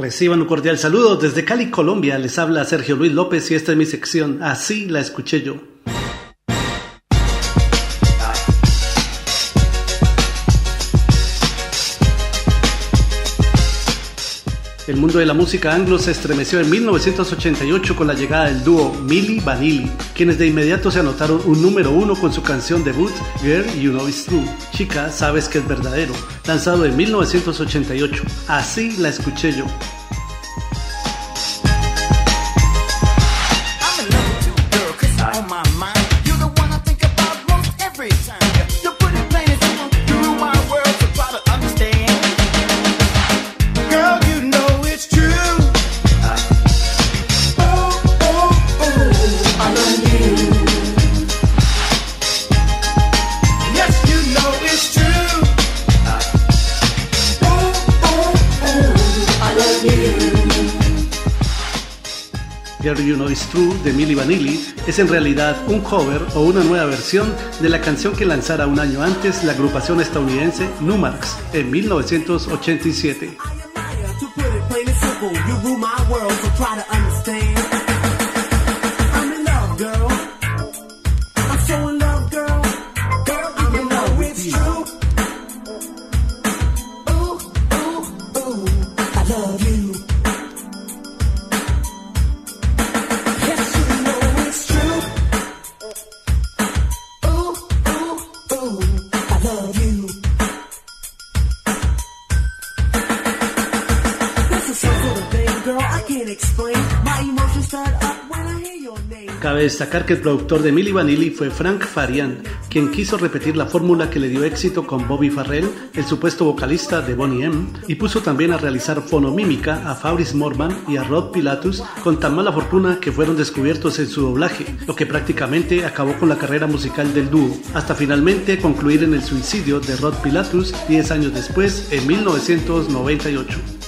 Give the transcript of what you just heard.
Reciban un cordial saludo desde Cali, Colombia. Les habla Sergio Luis López y esta es mi sección. Así la escuché yo. El mundo de la música anglo se estremeció en 1988 con la llegada del dúo Milli Vanilli, quienes de inmediato se anotaron un número uno con su canción debut Girl You Know It's True, Chica Sabes que es verdadero, lanzado en 1988. Así la escuché yo. Girl You Know It's True de Milli Vanilli es en realidad un cover o una nueva versión de la canción que lanzara un año antes la agrupación estadounidense Numarx en 1987. Cabe destacar que el productor de Milli Vanilli fue Frank Farian, quien quiso repetir la fórmula que le dio éxito con Bobby Farrell, el supuesto vocalista de Bonnie M, y puso también a realizar fonomímica a Fabrice Morman y a Rod Pilatus con tan mala fortuna que fueron descubiertos en su doblaje, lo que prácticamente acabó con la carrera musical del dúo, hasta finalmente concluir en el suicidio de Rod Pilatus 10 años después, en 1998.